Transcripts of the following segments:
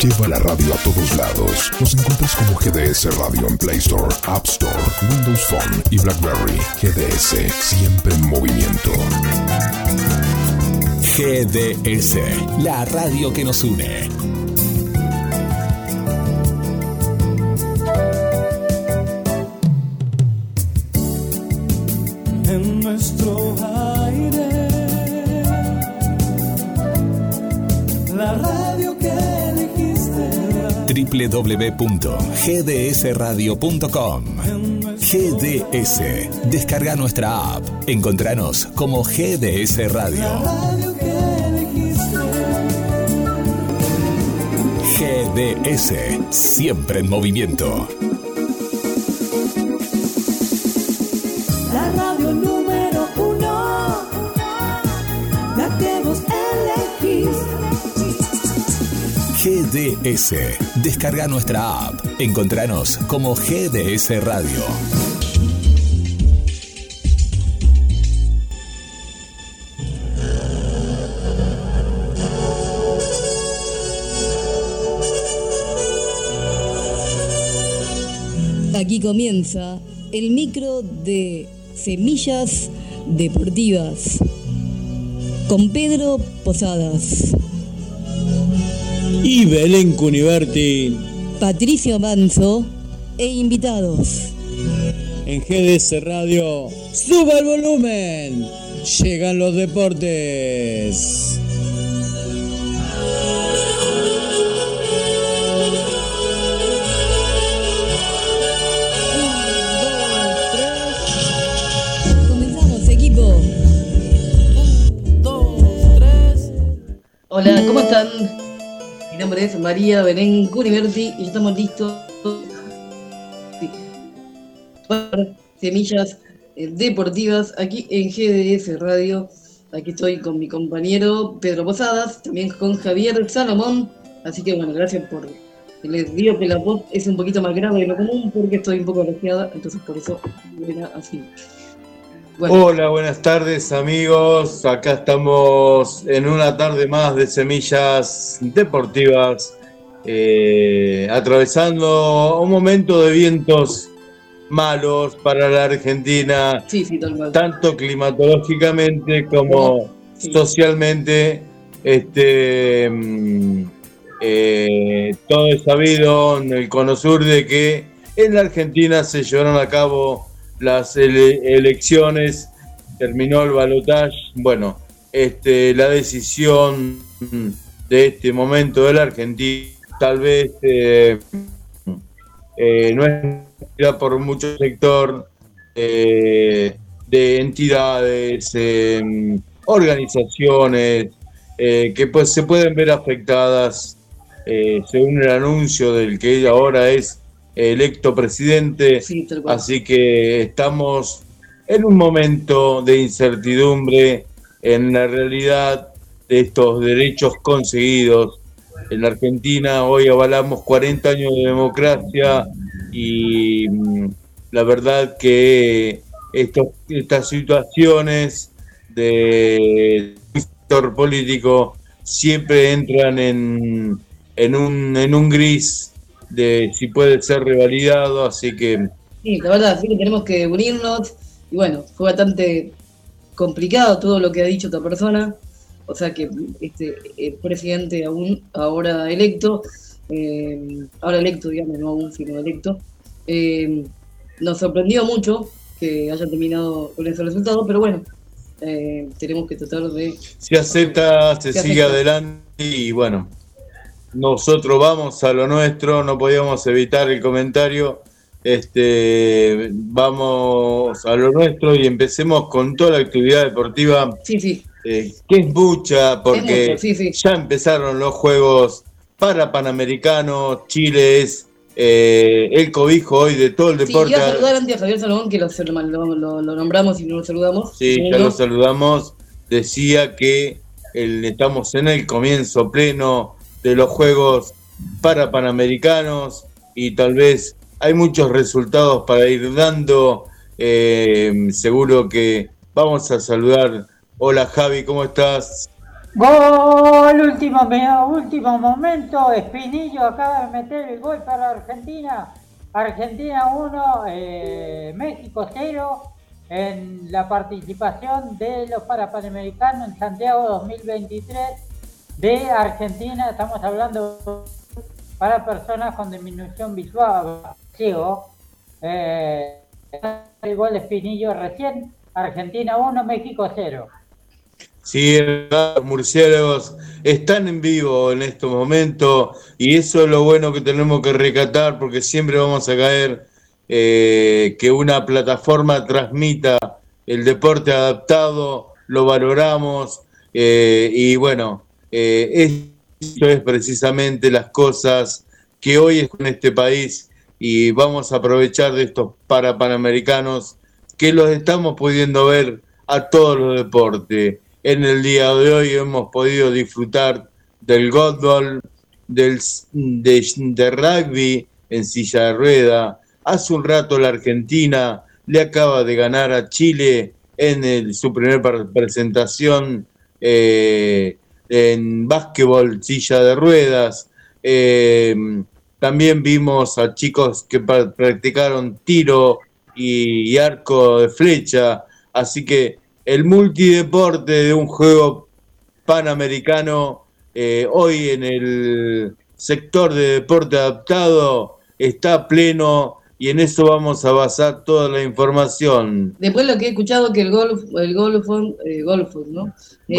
Lleva la radio a todos lados. Nos encuentras como GDS Radio en Play Store, App Store, Windows Phone y BlackBerry. GDS, siempre en movimiento. GDS, la radio que nos une. www.gdsradio.com GDS. Descarga nuestra app. Encontranos como GDS Radio. GDS. Siempre en movimiento. GDS. Descarga nuestra app. Encontranos como GDS Radio. Aquí comienza el micro de Semillas Deportivas con Pedro Posadas, Y Belén Cuniverti Patricio Manso e invitados. en GDS Radio. ¡Suba el volumen! Llegan los deportes. Comenzamos, equipo. Hola, ¿cómo están? Nombre es María Belén Cuniverti y estamos listos para semillas eh, deportivas aquí en GDS Radio. Aquí estoy con mi compañero Pedro Posadas, también con Javier Salomón. Así que bueno, gracias por. Les digo que la voz es un poquito más grave de lo común porque estoy un poco resfriada, entonces por eso era así. Bueno, Hola, buenas tardes amigos. Acá estamos en una tarde más de semillas deportivas, eh, atravesando un momento de vientos malos para la Argentina, sí, sí, tanto climatológicamente como Sí. socialmente. Este, mm, eh, todo es sabido en el cono sur de que en la Argentina se llevaron a cabo las ele- elecciones, terminó el balotaje. Bueno, este, la decisión de este momento de la Argentina tal vez eh, eh, no es por mucho sector eh, de entidades, organizaciones que pues se pueden ver afectadas según el anuncio del que ahora es electo presidente. Sí. Así que estamos en un momento de incertidumbre en la realidad de estos derechos conseguidos. En la Argentina hoy avalamos 40 años de democracia y mm, la verdad que estos- estas situaciones de sector político siempre entran en, en, un, en un gris de si puede ser revalidado, así que Sí, la verdad, sí que tenemos que unirnos. Y bueno, fue bastante complicado todo lo que ha dicho esta persona. O sea que este el presidente aún ahora electo, eh, ahora electo, digamos, no aún, sino electo, eh, nos sorprendió mucho que haya terminado con ese resultado, pero bueno, eh, tenemos que tratar de... se acepta, se Se sigue acepta. adelante y bueno, nosotros vamos a lo nuestro, no podíamos evitar el comentario, este, vamos a lo nuestro y empecemos con toda la actividad deportiva, Sí, sí, eh, que es mucha, porque es mucho, sí, sí. ya empezaron los Juegos para Panamericanos, Chile es eh, el cobijo hoy de todo el Sí, deporte. iba a saludar antes a Javier Salomón, que lo, lo- lo- nombramos y no lo saludamos. Sí, ya lo saludamos. Decía que el- estamos en el comienzo pleno de los Juegos para Panamericanos y tal vez hay muchos resultados para ir dando. Eh, seguro que Vamos a saludar. Hola Javi, ¿cómo estás? Gol, último, último momento. Espinillo acaba de meter el gol para Argentina. Argentina 1, eh, México 0 en la participación de los Parapanamericanos en Santiago 2023 de Argentina. Estamos hablando para personas con disminución visual, ciego. Eh, gol de Espinillo recién. Argentina 1, México 0. Sí, murciélagos están en vivo en este momento y eso es lo bueno que tenemos que recatar porque siempre vamos a caer eh, que una plataforma transmita el deporte adaptado, lo valoramos eh, y bueno, eh, esto es precisamente las cosas que hoy es con este país y vamos a aprovechar de estos para panamericanos que los estamos pudiendo ver a todos los deportes en el día de hoy hemos podido disfrutar del golfball, del, de, rugby en silla de rueda. Hace un rato la Argentina le acaba de ganar a Chile en su primera presentación eh, en básquetbol, silla de ruedas. Eh, también vimos a chicos que practicaron tiro y arco de flecha. Así que el multideporte de un juego panamericano eh, hoy en el sector de deporte adaptado está pleno y en eso vamos a basar toda la información. Después lo que he escuchado que el golf, el golf, eh, golf ¿no? Eh,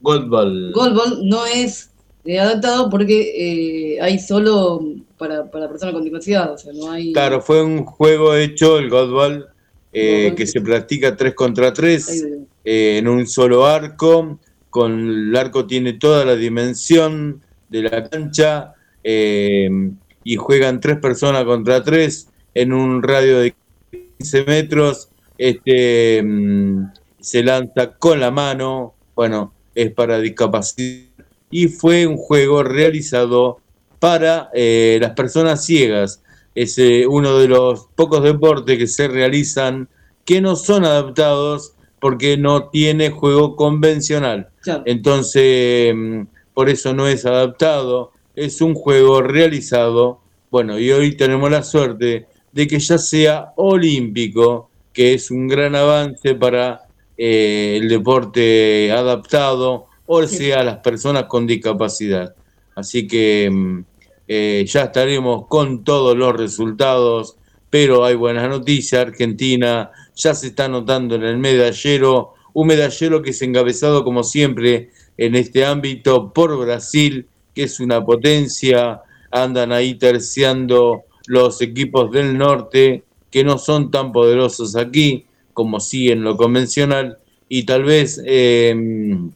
golfball, golfball. no es adaptado porque hay solo para, para personas con discapacidad, o sea, no hay... Claro, fue un juego hecho, el golfball, eh, que se practica 3 contra 3 eh, en un solo arco, con el arco tiene toda la dimensión de la cancha eh, y juegan tres personas contra tres en un radio de 15 metros, este, mm, se lanza con la mano, bueno, es para discapacidad y fue un juego realizado para las personas ciegas. Es eh, uno de los pocos deportes que se realizan que no son adaptados porque no tiene juego convencional. Entonces, mm, por eso no es adaptado, es un juego realizado, bueno, y hoy tenemos la suerte de que ya sea olímpico, que es un gran avance para eh, el deporte adaptado, o sea, las personas con discapacidad. Así que mm, eh, ya estaremos con todos los resultados, pero hay buenas noticias. Argentina ya se está notando en el medallero, un medallero que es encabezado como siempre en este ámbito por Brasil, que es una potencia, andan ahí terciando los equipos del norte, que no son tan poderosos aquí como sí en lo convencional, y tal vez em,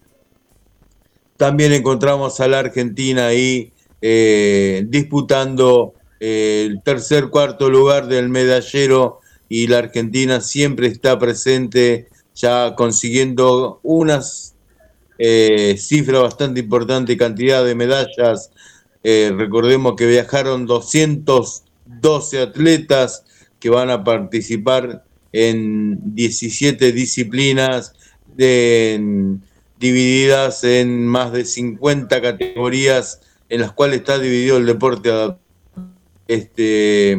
también encontramos a la Argentina ahí eh, disputando eh, el tercer, cuarto lugar del medallero y la Argentina siempre está presente, ya consiguiendo unas eh, cifras bastante importante, cantidad de medallas. recordemos que viajaron 212 atletas que van a participar en 17 disciplinas divididas en más de 50 categorías en las cuales está dividido el deporte Este,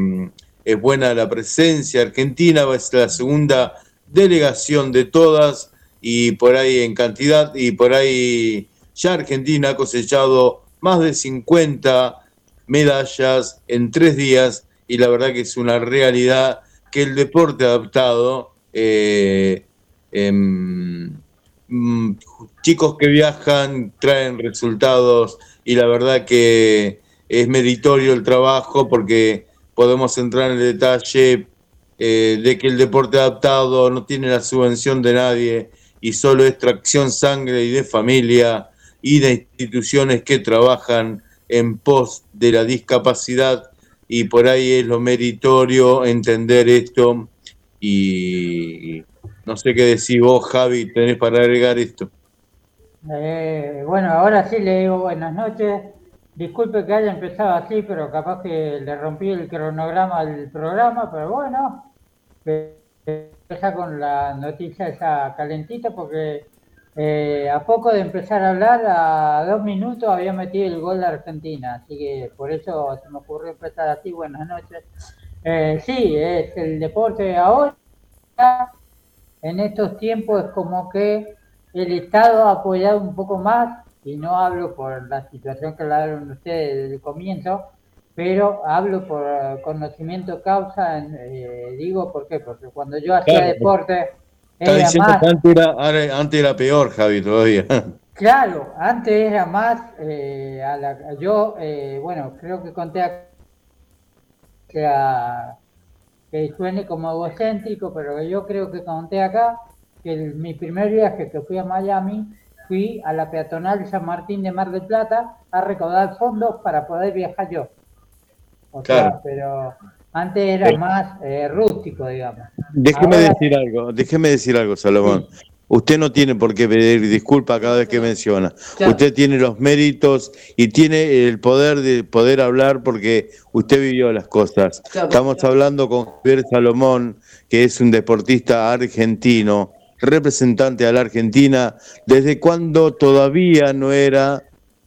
es buena la presencia argentina, ser la segunda delegación de todas y por ahí en cantidad y por ahí ya Argentina ha cosechado más de 50 medallas en tres días y la verdad que es una realidad que el deporte adaptado, eh, em, mm, chicos que viajan traen resultados y la verdad que es meritorio el trabajo porque podemos entrar en el detalle eh, de que el deporte adaptado no tiene la subvención de nadie y solo es tracción sangre y de familia y de instituciones que trabajan en pos de la discapacidad y por ahí es lo meritorio entender esto y no sé qué decís vos Javi, tenés para agregar esto. Eh, bueno, ahora sí le digo buenas noches. Disculpe que haya empezado así, pero capaz que le rompí el cronograma del programa, pero bueno. empezar con la noticia esa calentita porque eh, a poco de empezar a hablar, a dos minutos había metido el gol de Argentina, así que por eso se me ocurrió empezar así. Buenas noches. Eh, sí, es el deporte ahora. En estos tiempos es como que el Estado ha apoyado un poco más, y no hablo por la situación que hablaron ustedes desde el comienzo, pero hablo por conocimiento causa, eh, digo, ¿por qué? Porque cuando yo hacía deporte, Está era diciendo más, que antes era, antes era peor, Javi, todavía. claro, antes era más, eh, a la- yo, eh, bueno, creo que conté acá que, a- que suene como egocéntrico, pero yo creo que conté acá que el- mi primer viaje que fui a Miami, fui a la peatonal San Martín de Mar del Plata a recaudar fondos para poder viajar yo. O sea, Claro. pero antes era Eh. más eh, rústico, digamos. Déjeme Ahora- decir algo, déjeme decir algo, Salomón. Usted no tiene por qué pedir disculpa cada vez que menciona. Claro. Usted tiene los méritos y tiene el poder de poder hablar porque usted vivió las cosas. Claro. Estamos hablando con Javier Salomón, que es un deportista argentino, representante a la Argentina desde cuando todavía no era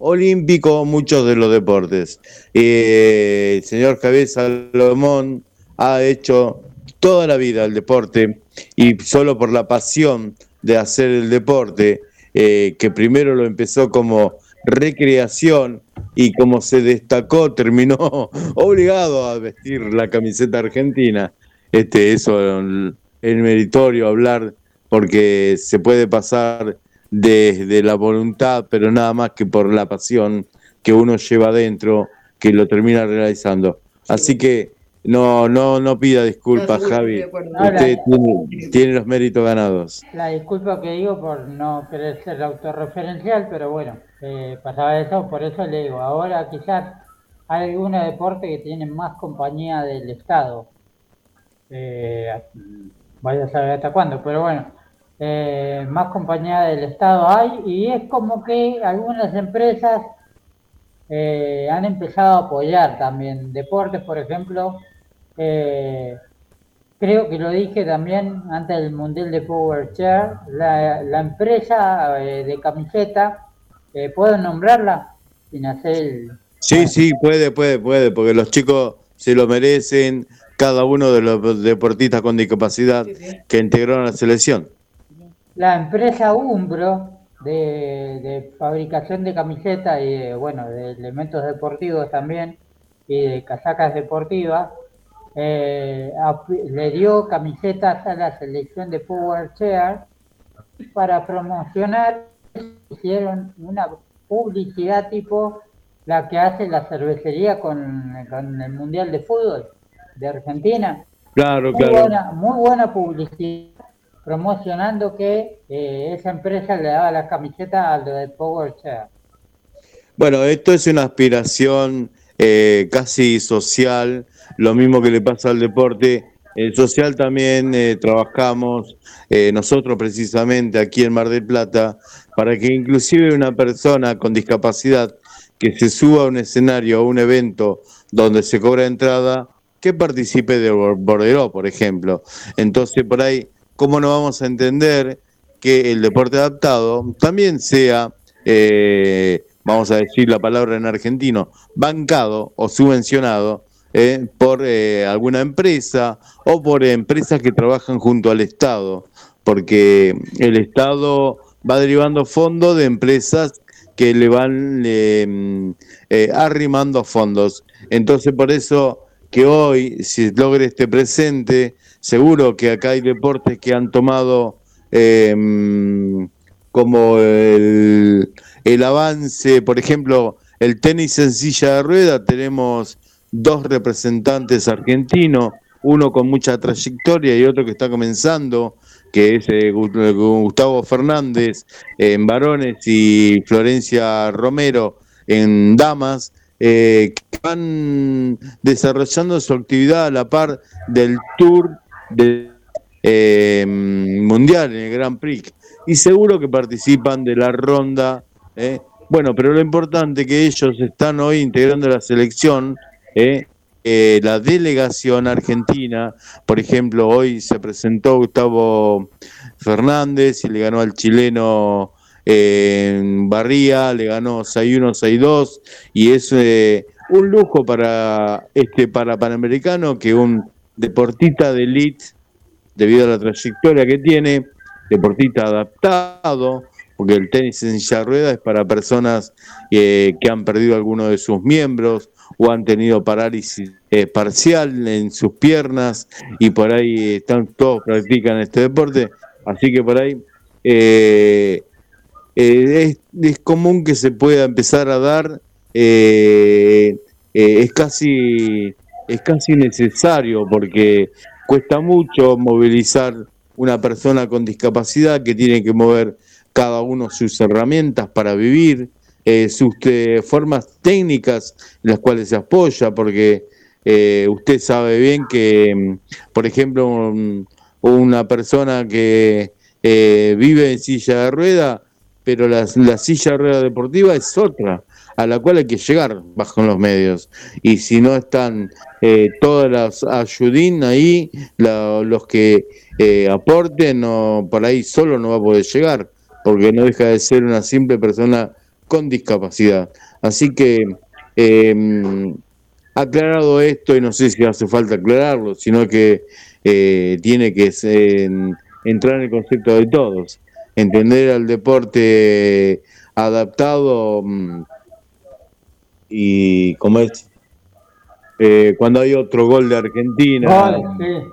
olímpico muchos de los deportes. Eh, el señor Javier Salomón ha hecho toda la vida el deporte y solo por la pasión de hacer el deporte, eh, que primero lo empezó como recreación y como se destacó, terminó obligado a vestir la camiseta argentina. Este, eso es meritorio hablar porque se puede pasar desde la voluntad, pero nada más que por la pasión que uno lleva adentro, que lo termina realizando. Así que no, no, no pida disculpas, No, Javi. Usted tiene, tiene los méritos ganados. La disculpa que digo por no querer ser autorreferencial, pero bueno, eh, pasaba eso, por eso le digo, ahora quizás hay algunos deportes que tienen más compañía del Estado. Eh, vaya a saber hasta cuándo, pero bueno, eh, más compañía del Estado hay y es como que algunas empresas eh, han empezado a apoyar también deportes, por ejemplo, eh, creo que lo dije también antes del Mundial de Power Chair, la, la empresa eh, de camiseta, eh, ¿puedo nombrarla? Sin hacer el... Sí, sí, puede, puede, puede, porque los chicos se lo merecen, cada uno de los deportistas con discapacidad Sí, sí. que integraron la selección. La empresa Umbro de, de fabricación de camisetas y de, bueno, de elementos deportivos también y de casacas deportivas, eh, le dio camisetas a la selección de Power Chair para promocionar, hicieron una publicidad tipo la que hace la cervecería con, con el Mundial de Fútbol de Argentina. Claro, Muy claro. buena, muy buena publicidad promocionando que eh, esa empresa le daba las camisetas a lo de Power Chair. Bueno, esto es una aspiración eh, casi social, lo mismo que le pasa al deporte. El social también eh, trabajamos eh, nosotros precisamente aquí en Mar del Plata para que inclusive una persona con discapacidad que se suba a un escenario, a un evento donde se cobra entrada, que participe de bor- borderó, por ejemplo. Entonces, por ahí, ¿cómo no vamos a entender que el deporte adaptado también sea, eh, vamos a decir la palabra en argentino, bancado o subvencionado eh, por eh, alguna empresa o por empresas que trabajan junto al Estado? Porque el Estado va derivando fondos de empresas que le van eh, eh, arrimando fondos. Entonces, por eso que hoy se logre este presente, seguro que acá hay deportes que han tomado eh, como el, el avance, por ejemplo, el tenis en silla de rueda, tenemos dos representantes argentinos, uno con mucha trayectoria y otro que está comenzando, que es eh, Gu- Gustavo Fernández en varones y Florencia Romero en damas, eh, que van desarrollando su actividad a la par del Tour del eh, Mundial en el Grand Prix. Y seguro que participan de la ronda. eh. Bueno, pero lo importante que ellos están hoy integrando la selección, eh, la delegación argentina, por ejemplo, hoy se presentó Gustavo Fernández y le ganó al chileno en Barría, le ganó 6-1, 6-2 y es eh, un lujo para este para Panamericano que un deportista de elite, debido a la trayectoria que tiene, deportista adaptado, porque el tenis en silla de ruedas es para personas que han perdido alguno de sus miembros o han tenido parálisis eh, parcial en sus piernas y por ahí están todos practican este deporte, así que por ahí eh, eh, es, común que se pueda empezar a dar, es casi es casi necesario porque cuesta mucho movilizar una persona con discapacidad que tiene que mover cada uno sus herramientas para vivir, eh, sus eh, formas técnicas en las cuales se apoya, porque eh, usted sabe bien que, por ejemplo, un- una persona que vive en silla de rueda, pero la, la silla de rueda deportiva es otra, a la cual hay que llegar bajo los medios. Y si no están eh, todas las ayudín ahí, la- los que eh, aporten, no, por ahí solo no va a poder llegar, porque no deja de ser una simple persona con discapacidad. Así que, eh, aclarado esto, y no sé si hace falta aclararlo, sino que eh, tiene que entrar en el concepto de todos, entender al deporte adaptado mm, y como es eh, cuando hay otro gol de Argentina, Gol, sí.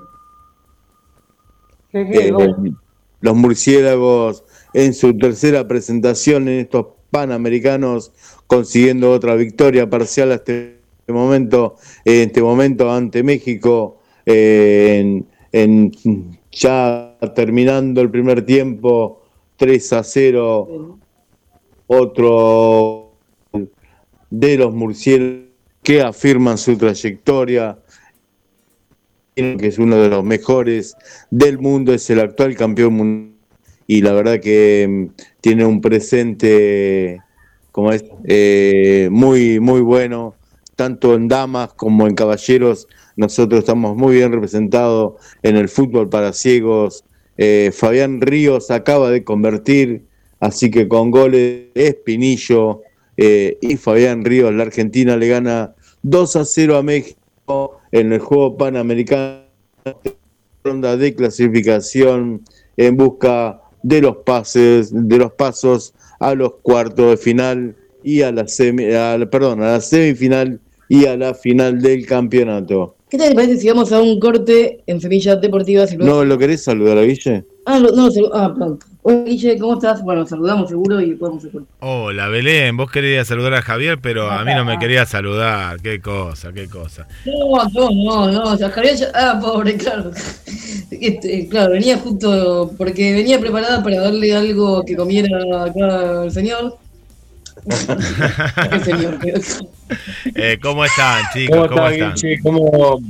Sí, sí, eh, gol. los murciélagos en su tercera presentación en estos Panamericanos consiguiendo otra victoria parcial hasta este momento, en este momento ante México, eh, en, en- ya terminando el primer tiempo 3 a 0, otro de los murciélagos que afirman su trayectoria, que es uno de los mejores del mundo, es el actual campeón mundial y la verdad que mm, tiene un presente como es eh, muy muy bueno tanto en damas como en caballeros. Nosotros estamos muy bien representados en el fútbol para ciegos. Eh, Fabián Ríos acaba de convertir así que con goles Espinillo eh, y Fabián Ríos la Argentina le gana 2 a 0 a México en el juego panamericano ronda de clasificación en busca de los pases, de los pasos a los cuartos de final y a la semi, a la- perdón, a la semifinal y a la final del campeonato. ¿Qué tal te parece si vamos a un corte en Semillas Deportivas y luego... ¿No lo querés saludar a Guille? Ah, no, no, ah, perdón. Hola, Guille, ¿cómo estás? Bueno, saludamos seguro y podemos. Hola Belén, vos querías saludar a Javier, pero a mí no me quería saludar. Qué cosa, qué cosa. No, no, no, no, o sea, Javier ya- Ah, pobre, claro. Este, claro, venía justo porque venía preparada para darle algo que comiera acá al señor. el señor. Eh, ¿Cómo están, chicos? ¿Cómo ¿Cómo, está, están? Guille? ¿Cómo-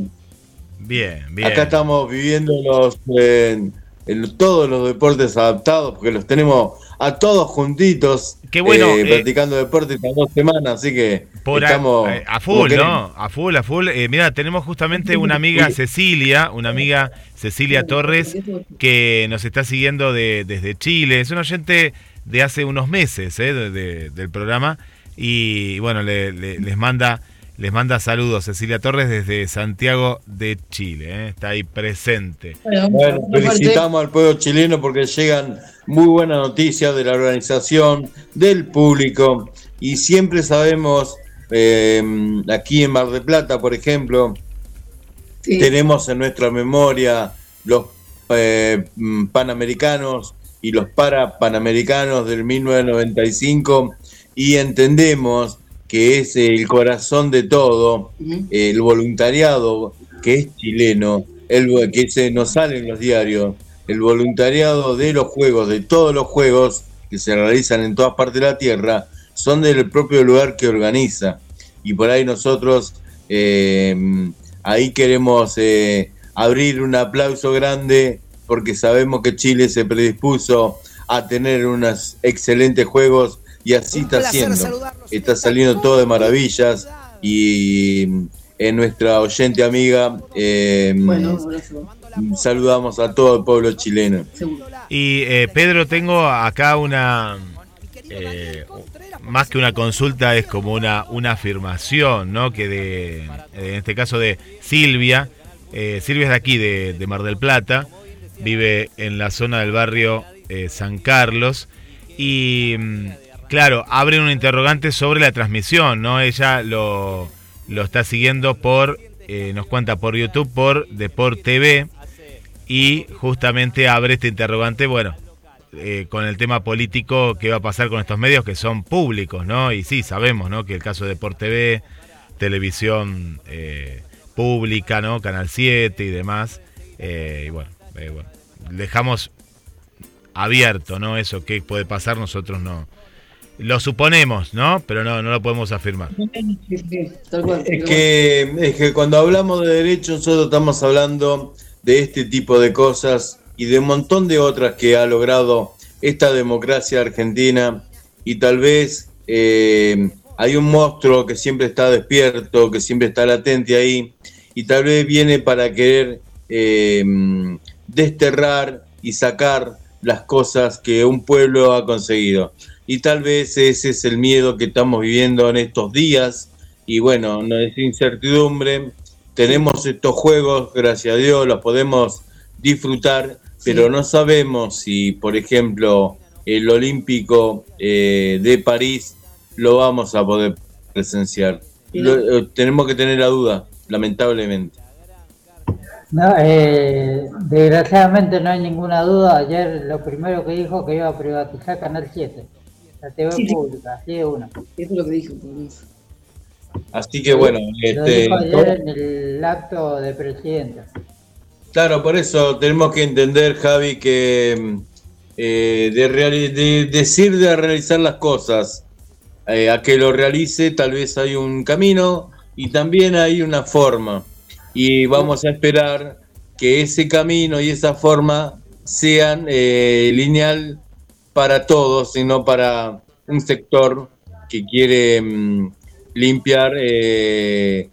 Bien, bien. Acá estamos viviendo los eh, el- todos los deportes adaptados, porque los tenemos a todos juntitos, Qué bueno, eh, eh, practicando deporte estas dos semanas, así que Por a, estamos a como full. ¿no? A full, a full. Eh, mira, tenemos justamente una amiga Cecilia, una amiga Cecilia Torres, que nos está siguiendo de- desde Chile. Es un oyente de hace unos meses eh, de- de- del programa. Y bueno, le- le- les manda les manda saludos Cecilia Torres desde Santiago de Chile. eh, Está ahí presente. Bueno, felicitamos al pueblo chileno porque llegan muy buenas noticias de la organización, del público y siempre sabemos, eh, aquí en Mar de Plata, por ejemplo, sí. tenemos en nuestra memoria los eh, mm, panamericanos y los para panamericanos del 1995 y entendemos que es el corazón de todo, el voluntariado que es chileno, el que se nos sale en los diarios, el voluntariado de los juegos, de todos los juegos que se realizan en todas partes de la tierra, son del propio lugar que organiza. Y por ahí nosotros eh, ahí queremos eh, abrir un aplauso grande porque sabemos que Chile se predispuso a tener unos excelentes juegos y así está haciendo. Está saliendo todo de maravillas y eh, nuestra oyente amiga. eh, Bueno, abrazo. saludamos a todo el pueblo chileno. Y eh, Pedro, tengo acá una, eh, más que una consulta, es como una, una afirmación, ¿no? Que de, en este caso de Silvia, eh, Silvia es de aquí, de, de Mar del Plata, vive en la zona del barrio eh, San Carlos y, mm, claro, abre un interrogante sobre la transmisión, ¿no? Ella lo, lo está siguiendo por, eh, nos cuenta por YouTube, por Deport TV y justamente abre este interrogante, bueno, eh, con el tema político, qué va a pasar con estos medios que son públicos, ¿no? Y sí, sabemos, ¿no? Que el caso de Deport TV, televisión eh, pública, ¿no? Canal 7 y demás. eh, y bueno, eh, bueno, dejamos abierto, ¿no? Eso, qué puede pasar, nosotros no. Lo suponemos, ¿no? Pero no, no lo podemos afirmar. Es que, es que cuando hablamos de derechos, nosotros estamos hablando de este tipo de cosas y de un montón de otras que ha logrado esta democracia argentina y tal vez eh, hay un monstruo que siempre está despierto, que siempre está latente ahí y tal vez viene para querer eh, desterrar y sacar las cosas que un pueblo ha conseguido. Y tal vez ese es el miedo que estamos viviendo en estos días. Y bueno, no es incertidumbre. Tenemos estos juegos, gracias a Dios, los podemos disfrutar, pero no sabemos si, por ejemplo, el Olímpico eh, de París lo vamos a poder presenciar. Lo- eh, tenemos que tener la duda, lamentablemente. No, eh, desgraciadamente no hay ninguna duda. Ayer lo primero que dijo que iba a privatizar Canal 7, la TV Sí, sí. pública, así de una. Eso es lo que dijo. Así que bueno, Lo este, dijo ayer en el acto de presidente. Claro, por eso tenemos que entender, Javi, que eh, de decir de realizar las cosas eh, a que lo realice, tal vez hay un camino y también hay una forma. Y vamos a esperar que ese camino y esa forma sean eh, lineal para todos y no para un sector que quiere mm, limpiar eh,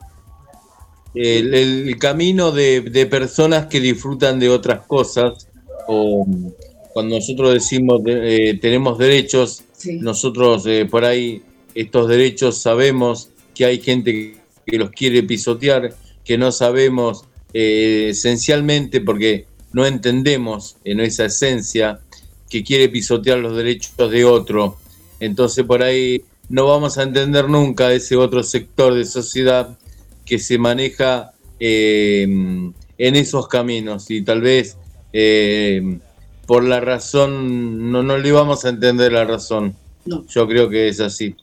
el, el camino de, de personas que disfrutan de otras cosas o mm, cuando nosotros decimos de- eh, tenemos derechos, Sí. nosotros eh, por ahí estos derechos sabemos que hay gente que los quiere pisotear, que no sabemos eh, esencialmente porque no entendemos en esa esencia que quiere pisotear los derechos de otro. Entonces por ahí no vamos a entender nunca ese otro sector de sociedad que se maneja eh, en esos caminos y tal vez eh, por la razón no, no le vamos a entender la razón. No. Yo creo que es así.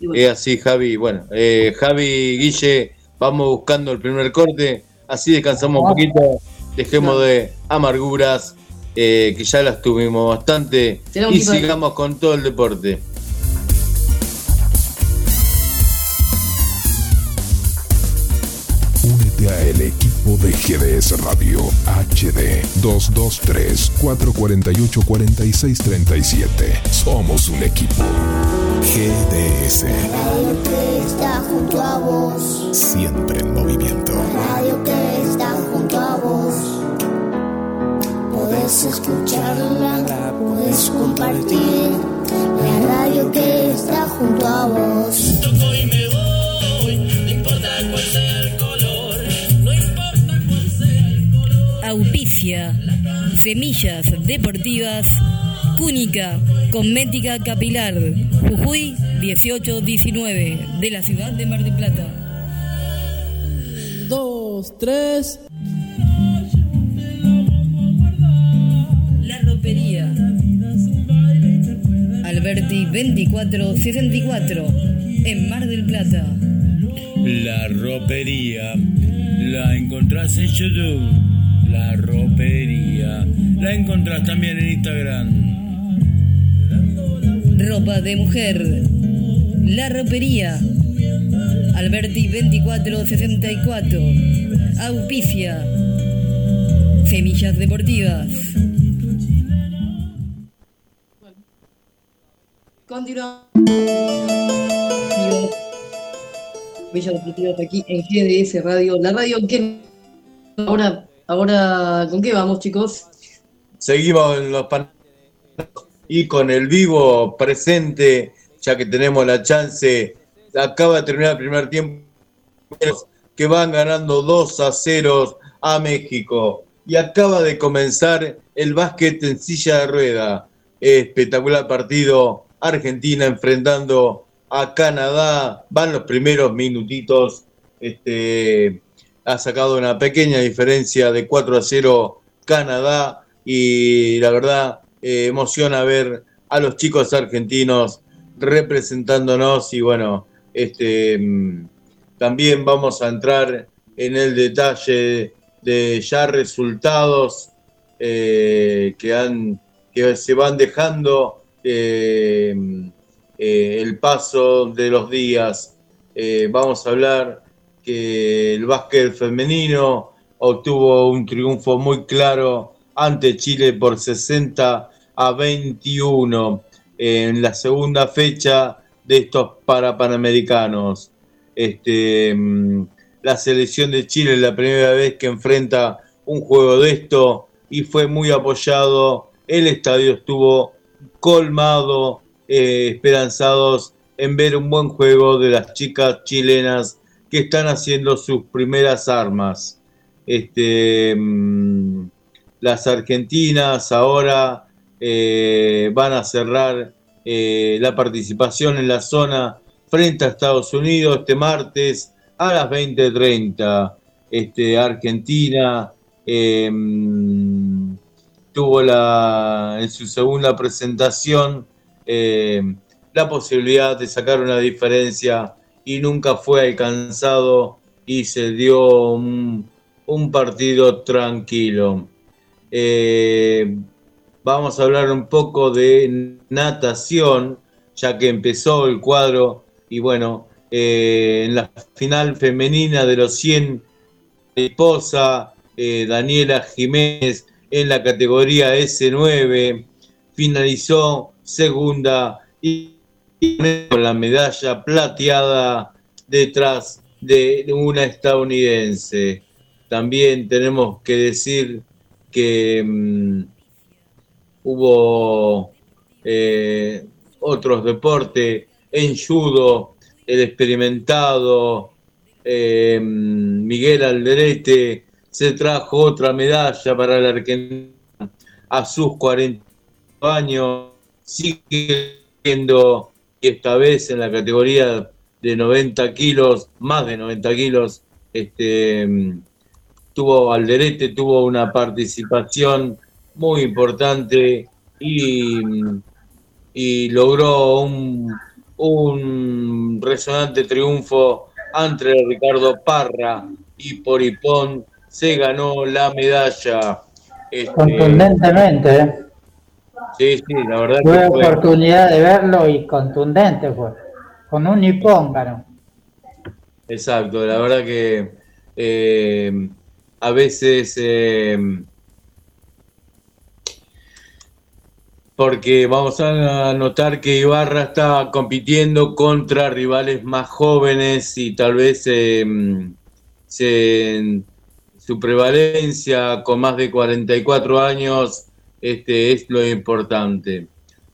Bueno, Es así, Javi. Bueno, eh, Javi, Guille, vamos buscando el primer corte. Así descansamos un poquito. Dejemos de amarguras, eh, que ya las tuvimos bastante. Será un Y tipo de- sigamos con todo el deporte. Únete a el equipo de GDS Radio HD 223-448-4637. Somos un equipo. GDS, Radio que está junto a vos. siempre en movimiento. Radio que Podés escucharla, podés compartir. La radio que está junto a vos. Auspicia. Semillas deportivas. Cúnica. Cosmética capilar. Jujuy 1819. De la ciudad de Mar del Plata. Dos, tres. Alberti 2464. En Mar del Plata. La ropería la encontrás en YouTube. La ropería la encontrás también en Instagram. Ropa de mujer. La ropería. Alberti 2464. Auspicia. Semillas deportivas. Continuamos. Semillas Deportivas aquí en GDS Radio, la radio que ahora, ahora, ¿con qué vamos chicos? Seguimos en los pan y con el vivo presente, ya que tenemos la chance, acaba de terminar el primer tiempo, que van ganando 2 a 0 a México. Y acaba de comenzar el básquet en silla de rueda. Espectacular partido. Argentina enfrentando a Canadá. Van los primeros minutitos. Este, ha sacado una pequeña diferencia de 4 a 0 Canadá. Y la verdad, eh, emociona ver a los chicos argentinos representándonos. Y bueno, este, mm, también vamos a entrar en el detalle de ya resultados eh, que, han, que se van dejando eh, eh, el paso de los días. vamos a hablar que el básquet femenino obtuvo un triunfo muy claro ante Chile por 60 a 21 en la segunda fecha de estos para panamericanos. Este, mm, la selección de Chile es la primera vez que enfrenta un juego de esto y fue muy apoyado. El estadio estuvo colmado, eh, esperanzados en ver un buen juego de las chicas chilenas que están haciendo sus primeras armas. Este, mm, las argentinas ahora eh, van a cerrar eh, la participación en la zona frente a Estados Unidos este martes a las 20.30. Este, Argentina em, tuvo la, en su segunda presentación em, la posibilidad de sacar una diferencia y nunca fue alcanzado y se dio un, partido tranquilo. Em, vamos a hablar un poco de natación, ya que empezó el cuadro y bueno, eh, en la final femenina de los 100 esposa eh, Daniela Jiménez en la categoría S9 finalizó segunda y con la medalla plateada detrás de una estadounidense. También tenemos que decir que mm, hubo eh, otros deportes en judo, el experimentado eh, Miguel Alderete se trajo otra medalla para la Argentina. A sus 40 años, sigue siendo, esta vez en la categoría de 90 kilos, más de 90 kilos, este, tuvo Alderete, tuvo una participación muy importante y, y logró un, un resonante triunfo ante Ricardo Parra y Poripón se ganó la medalla. Este, Contundentemente, ¿eh? Sí, sí, la verdad Tuve que fue. oportunidad de verlo y contundente fue. Con un nipón ganó. Exacto, la verdad que eh, a veces eh, porque vamos a notar que Ibarra está compitiendo contra rivales más jóvenes y tal vez em, su prevalencia con más de 44 años este, es lo importante.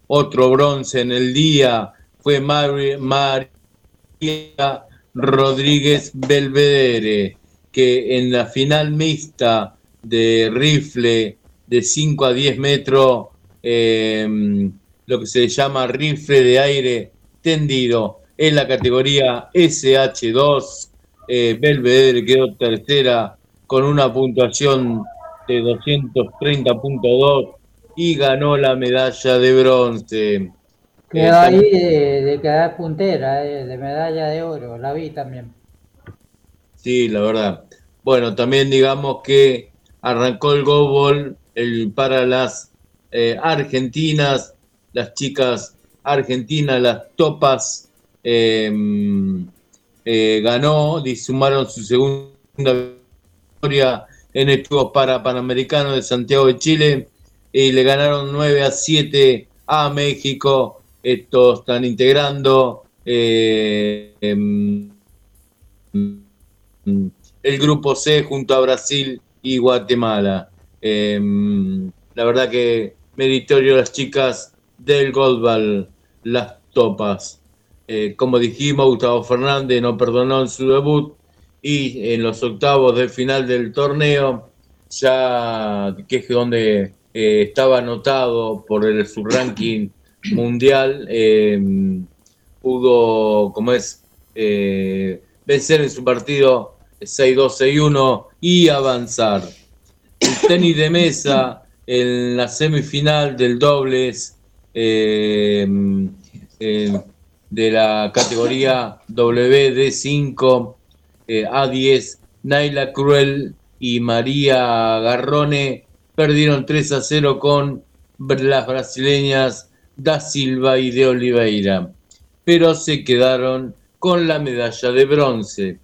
Otro bronce en el día fue María Rodríguez Belvedere, que en la final mixta de rifle de 5 a 10 metros Em, lo que se llama rifle de aire tendido en la categoría SH2. Eh, Belvedere quedó tercera con una puntuación de 230.2 y ganó la medalla de bronce. Quedó ahí de, quedar puntera, eh, de medalla de oro, la vi también. Sí, la verdad. Bueno, también digamos que arrancó el goalball el, para las eh, argentinas, las chicas argentinas, las topas, em, eh, ganó, sumaron su segunda en el para Panamericano de Santiago de Chile y le ganaron 9 a 7 a México. Estos están integrando eh, em, el grupo C junto a Brasil y Guatemala. Eh, la verdad que meritorio las chicas del Goldball, las topas. Eh, como dijimos, Gustavo Fernández no perdonó en su debut y en los octavos del final del torneo, ya que es donde eh, estaba anotado por el, su ranking mundial, eh, pudo, como es, vencer en su partido 6-2-6-1 y avanzar. El tenis de mesa en la semifinal del dobles eh, eh, de la categoría WD5 eh, A10, Naila Cruel y María Garrone perdieron 3 a 0 con las brasileñas Da Silva y de Oliveira, pero se quedaron con la medalla de bronce.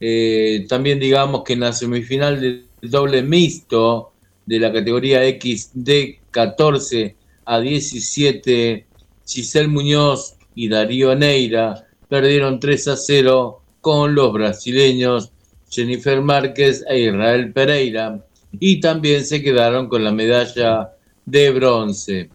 Eh, también digamos que en la semifinal del doble mixto de la categoría X de 14 a 17, Giselle Muñoz y Darío Neira perdieron 3 a 0 con los brasileños Jennifer Márquez e Israel Pereira y también se quedaron con la medalla de bronce.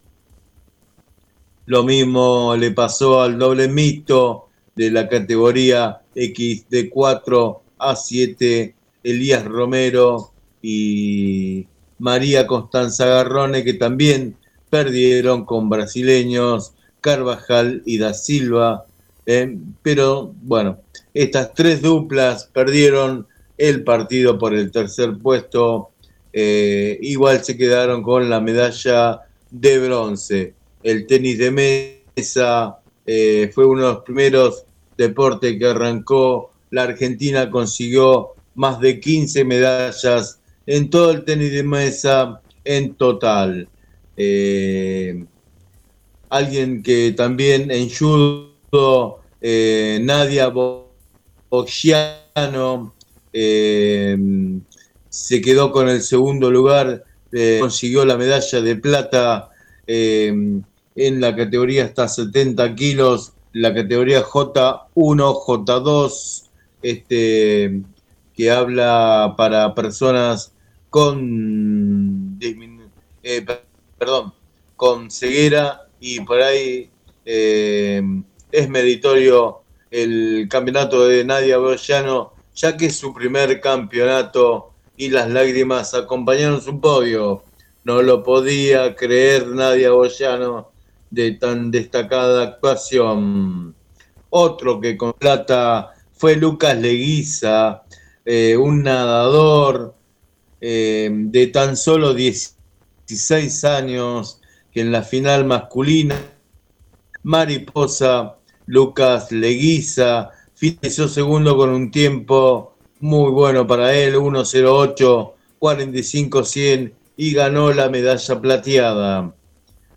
Lo mismo le pasó al doble mixto de la categoría X de 4 a 7, Elías Romero y María Constanza Garrone, que también perdieron con brasileños Carvajal y Da Silva. eh, pero bueno, estas tres duplas perdieron el partido por el tercer puesto. eh, igual se quedaron con la medalla de bronce. El tenis de mesa eh, fue uno de los primeros deportes que arrancó. La Argentina consiguió más de 15 medallas en todo el tenis de mesa en total. Eh, alguien que también en judo, Nadia Boggiano, eh, se quedó con el segundo lugar, eh, consiguió la medalla de plata eh, en la categoría hasta 70 kilos, la categoría J1, J2, este, que habla para personas con perdón, con ceguera y por ahí es meritorio el campeonato de Nadia Boyano, ya que es su primer campeonato y las lágrimas acompañaron su podio. No lo podía creer Nadia Boyano de tan destacada actuación. Otro que con plata fue Lucas Leguiza, eh, un nadador eh, de tan solo 16 años, que en la final masculina, Mariposa, Lucas Leguiza, finalizó segundo con un tiempo muy bueno para él, 1.08, 45-100 y ganó la medalla plateada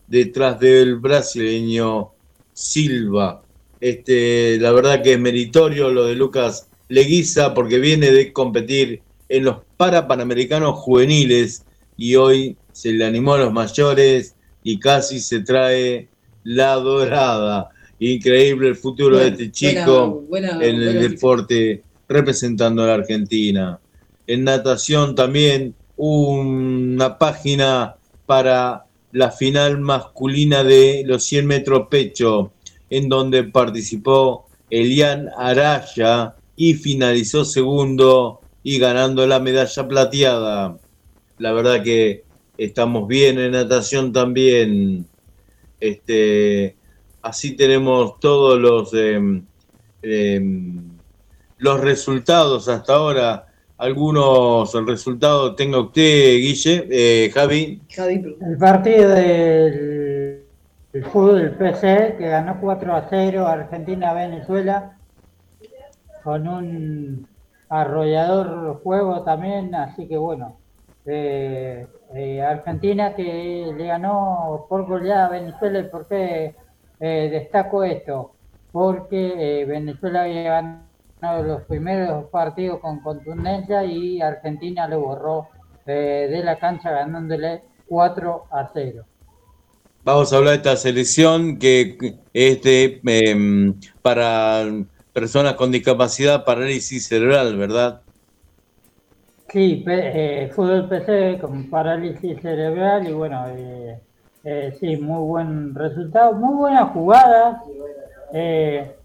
detrás del brasileño Silva. Este, la verdad que es meritorio lo de Lucas Leguiza porque viene de competir en los Parapanamericanos juveniles y hoy se le animó a los mayores y casi se trae la dorada. Increíble el futuro Bueno, de este chico buena- buena- en el buena deporte representando a la Argentina. En natación también una página para la final masculina de los 100 metros pecho, en donde participó Elian Araya y finalizó segundo y ganando la medalla plateada. La verdad que estamos bien en natación también. Este, así tenemos todos los em, em, los resultados hasta ahora. Algunos resultados tenga usted, Guille, eh, Javi. El partido del, del fútbol del PC que ganó 4 a 0 Argentina-Venezuela con un arrollador juego también, así que bueno, eh, eh, Argentina que le ganó por goleada a Venezuela, ¿y por qué eh, destaco esto? Porque eh, Venezuela había ganado los primeros partidos con contundencia y Argentina lo borró eh, de la cancha ganándole 4 a 0. Vamos a hablar de esta selección que este para personas con discapacidad, parálisis cerebral, ¿verdad? Sí, eh, fútbol PC con parálisis cerebral y bueno, eh, eh, sí, muy buen resultado, muy buena jugada. Eh,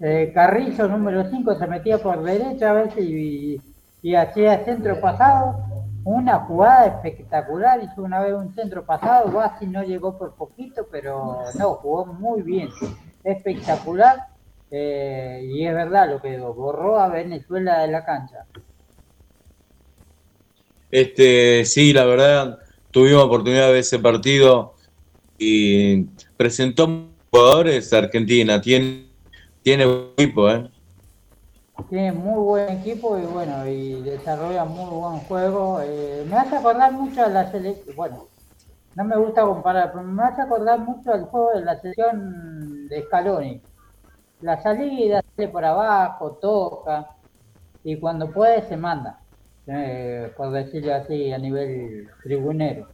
eh, Carrizo, número 5, se metía por derecha a veces y, y hacía centro pasado. Una jugada espectacular, hizo una vez un centro pasado, Bassi no llegó por poquito, pero no, jugó muy bien, espectacular. eh, y es verdad lo que digo, borró a Venezuela de la cancha. Este, sí, la verdad, tuvimos oportunidad de ver ese partido y presentó jugadores Argentina. Tiene, tiene buen equipo, ¿eh? Tiene muy buen equipo y bueno, y desarrolla muy buen juego. Eh, me hace acordar mucho a la selección, bueno, no me gusta comparar, pero me hace acordar mucho al juego de la selección de Scaloni. La salida, sale por abajo, toca, y cuando puede se manda, eh, por decirlo así, a nivel tribunero.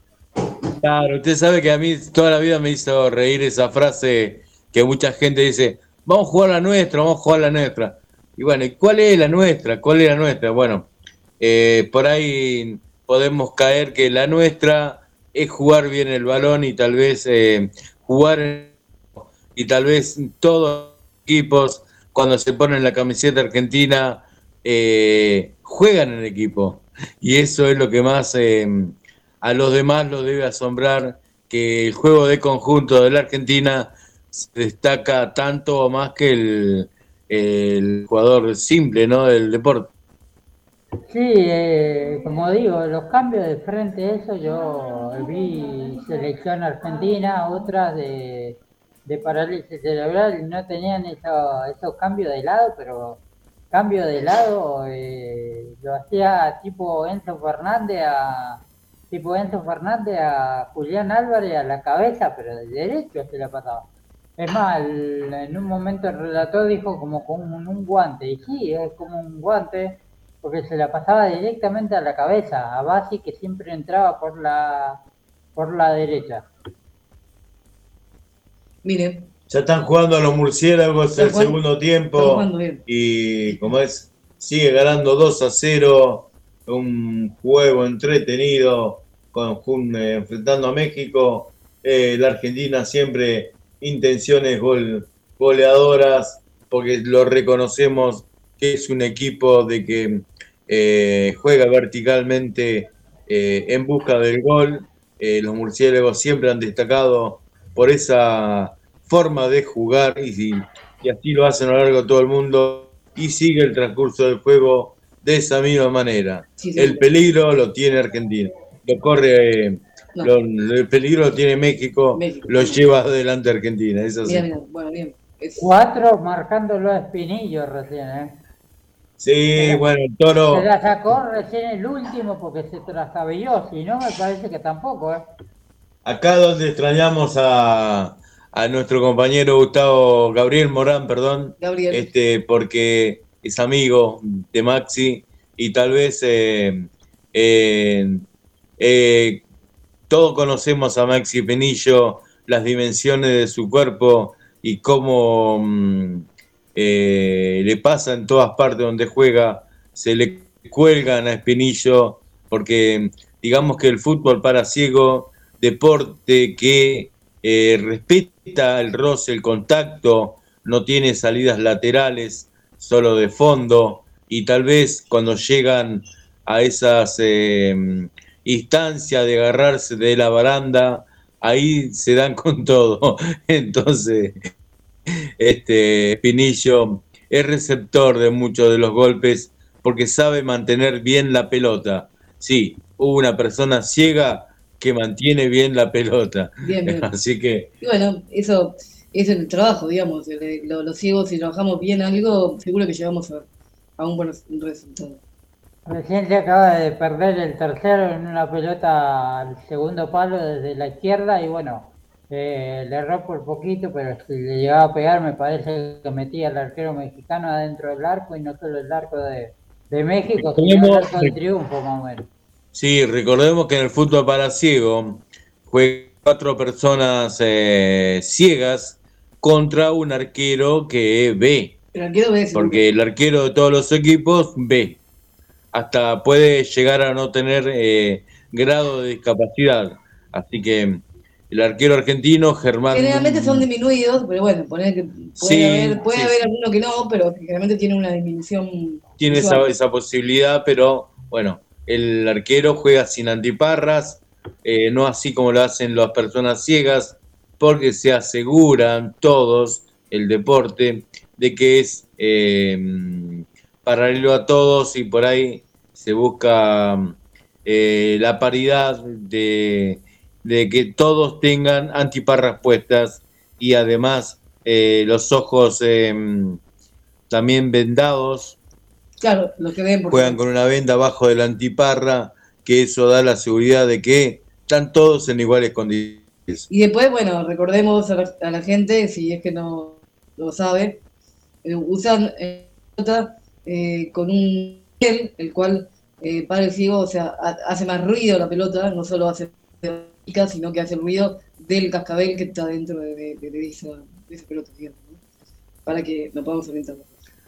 Claro, usted sabe que a mí toda la vida me hizo reír esa frase que mucha gente dice, vamos a jugar la nuestra, vamos a jugar la nuestra. Y bueno, ¿y cuál es la nuestra? ¿Cuál es la nuestra? Bueno, eh, por ahí podemos caer que la nuestra es jugar bien el balón y tal vez eh, jugar y tal vez todos los equipos cuando se ponen la camiseta argentina eh, juegan en equipo y eso es lo que más eh, a los demás los debe asombrar que el juego de conjunto de la Argentina se destaca tanto o más que el, jugador simple ¿no? del deporte. Sí, eh, como digo, los cambios de frente, eso yo vi selección argentina, otras de, de parálisis cerebral, y no tenían eso- esos cambios de lado, pero cambio de lado eh, lo hacía tipo Enzo Fernández a tipo Enzo Fernández a Julián Álvarez a la cabeza, pero de derecho se la pasaba. Es más, en un momento el relator dijo como con un, un guante, y sí, es como un guante, porque se la pasaba directamente a la cabeza, a Basi que siempre entraba por la por la derecha. Mire, Ya están jugando a los murciélagos el jugando- segundo tiempo y como es, sigue ganando 2 a 0, un juego entretenido con, eh, enfrentando a México. Eh, la Argentina siempre intenciones gol, goleadoras, porque lo reconocemos que es un equipo de que eh, juega verticalmente eh, en busca del gol. Eh, los murciélagos siempre han destacado por esa forma de jugar y, y así lo hacen a lo largo de todo el mundo y sigue el transcurso del juego de esa misma manera. Sí, sí. El peligro lo tiene Argentina, lo corre, eh, No. lo- el peligro lo tiene México, México. lo lleva adelante Argentina, es así. mira, mira, bueno, bien. Es- Cuatro marcándolo a Espinillo recién, ¿eh? Sí, bueno, el toro, Se la sacó recién el último porque se trastabilló, si no me parece que tampoco, ¿eh? acá donde extrañamos a, a nuestro compañero Gustavo Gabriel Morán, perdón, Gabriel. este, porque es amigo de Maxi y tal vez eh, eh, eh, todos conocemos a Maxi Penillo, las dimensiones de su cuerpo y cómo mm, eh, le pasa en todas partes donde juega, se le cuelgan a Espinillo, porque digamos que el fútbol para ciego, deporte que eh, el roce, el contacto, no tiene salidas laterales, solo de fondo, y tal vez cuando llegan a esas eh, instancias de agarrarse de la baranda, ahí se dan con todo. Entonces, este Pinillo es receptor de muchos de los golpes porque sabe mantener bien la pelota. Sí, hubo una persona ciega que mantiene bien la pelota. Bien, bien. Así que Y bueno, eso es el trabajo, digamos. el de- lo- los ciegos, si trabajamos bien algo, seguro que llegamos a, a un buen res- resultado. Recién se acaba de perder el tercero en una pelota al segundo palo desde la izquierda y bueno, eh, le erró por poquito, pero si le llegaba a pegar me parece que metía al arquero mexicano adentro del arco y no solo el arco de, de México, sino el arco del triunfo más o menos. Sí, recordemos que en el fútbol para ciego juegan cuatro personas eh, ciegas contra un arquero que ve. El arquero ve. Porque el arquero de todos los equipos ve. Hasta puede llegar a no tener eh, grado de discapacidad. Así que el arquero argentino, Germán. Generalmente son disminuidos, pero bueno, poner que puede Sí, haber, puede sí, haber alguno que no, pero generalmente tiene una disminución. tiene esa, esa posibilidad, pero bueno, el arquero juega sin antiparras, eh, no así como lo hacen las personas ciegas, porque se aseguran todos el deporte de que es eh, paralelo a todos y por ahí se busca eh, la paridad de, que todos tengan antiparras puestas y además los ojos eh, también vendados Claro, que juegan con una venda abajo de la antiparra, que eso da la seguridad de que están todos en iguales condiciones. Y después, bueno, recordemos a la, a la gente, si es que no lo sabe, eh, usan eh, pelota, eh, con un gel, el cual eh, para el ciego, o sea, ha- hace más ruido la pelota, no solo hace sino que hace el ruido del cascabel que está dentro de, de- de- de esa, de esa pelota, digamos, ¿no? para que nos podamos orientar.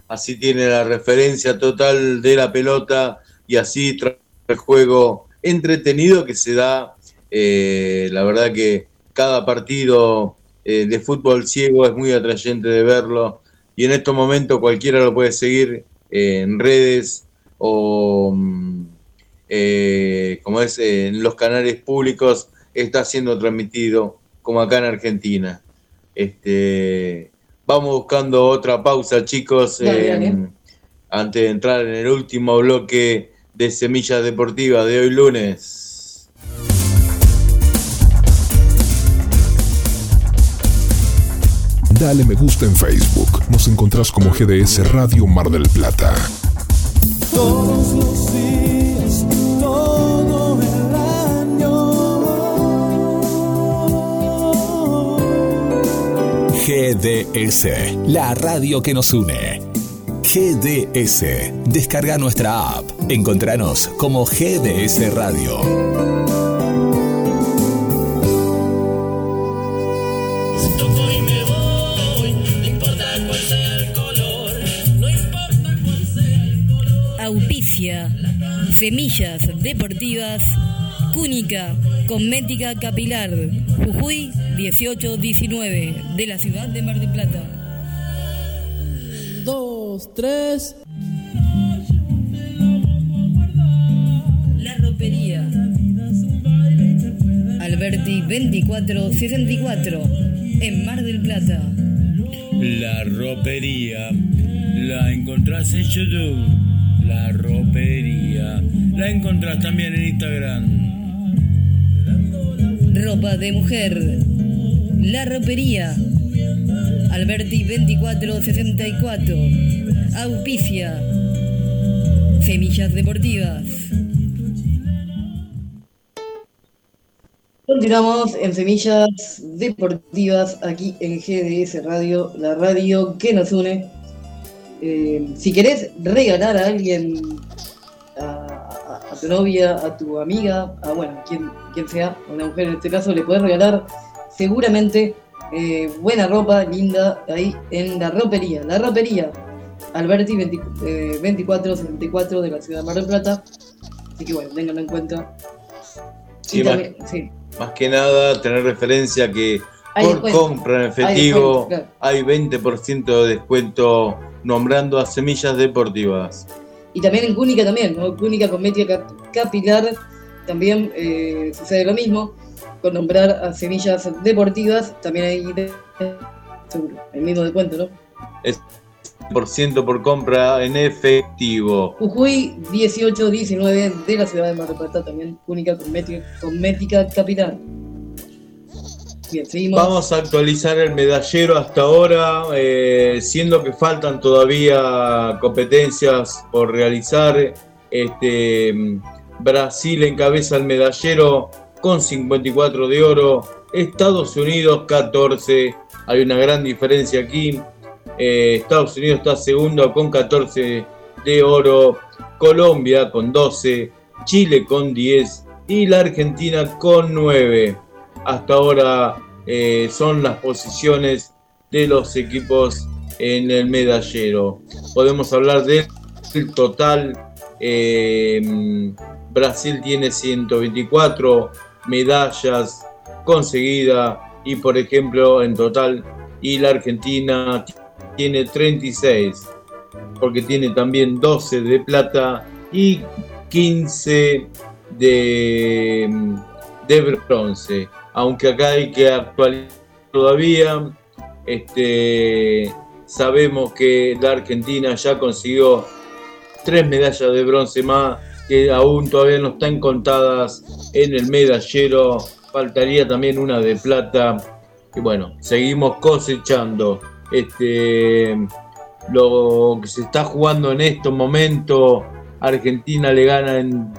Así tiene la referencia total de la pelota y así trae el juego entretenido que se da. eh, la verdad que cada partido eh, de fútbol ciego es muy atrayente de verlo y en estos momentos cualquiera lo puede seguir eh, en redes o mm, como es en los canales públicos está siendo transmitido como acá en Argentina. Este, vamos buscando otra pausa, chicos, Dale, eh, dale. antes de entrar en el último bloque de Semillas Deportivas de hoy lunes. Dale me gusta en Facebook. Nos encontrás como GDS Radio Mar del Plata. GDS, la radio que nos une. GDS, descarga nuestra app. Encontranos como GDS Radio. Auspicia. Semillas deportivas. Cúnica. Cosmética capilar. Jujuy 1819. De la ciudad de Mar del Plata. Dos, tres. La ropería. Alberti 2464. En Mar del Plata. La ropería la encontrás en YouTube. La ropería la encontrás también en Instagram. Ropa de mujer. La ropería. Alberti 2464. Auspicia. Semillas deportivas. Continuamos en Semillas Deportivas aquí en GDS Radio, la radio que nos une. Eh, si querés regalar a alguien, a, tu novia, a tu amiga, a bueno, quien, quien sea, una mujer en este caso, le podés regalar seguramente eh, buena ropa, linda, ahí en la ropería. La ropería, Alberti 20 eh, 2474 de la ciudad de Mar del Plata. Así que bueno, ténganlo en cuenta. Sí, más, también- sí. más que nada, tener referencia que Hay por descuento. compra en Hay efectivo descuento, hay 20% de descuento nombrando a Semillas Deportivas. Y también en Cúnica también, ¿no? Cúnica Cosmética Cap- Capilar también eh, sucede lo mismo. Con nombrar a semillas deportivas, también hay de- seguro, el mismo descuento, ¿no? Es por ciento por compra en efectivo. Jujuy 1819 de la ciudad de Mar del Plata, también Cúnica Cosmética, Cosmética Capilar. Bien. Vamos a actualizar el medallero hasta ahora, eh, siendo que faltan todavía competencias por realizar. Este, Brasil encabeza el medallero con 54 de oro, Estados Unidos 14, hay una gran diferencia aquí. Eh, Estados Unidos está segundo con 14 de oro, Colombia con 12, Chile con 10 y la Argentina con 9 hasta ahora eh, son las posiciones de los equipos en el medallero. Podemos hablar del total. eh, Brasil tiene 124 medallas conseguidas y por ejemplo en total y la Argentina tiene 36 porque tiene también 12 de plata y 15 de, de bronce. Aunque acá hay que actualizar todavía, este, sabemos que la Argentina ya consiguió tres medallas de bronce más que aún todavía no están contadas en el medallero. Faltaría también una de plata. Y bueno, seguimos cosechando. Este, lo que se está jugando en estos momentos, Argentina le gana en,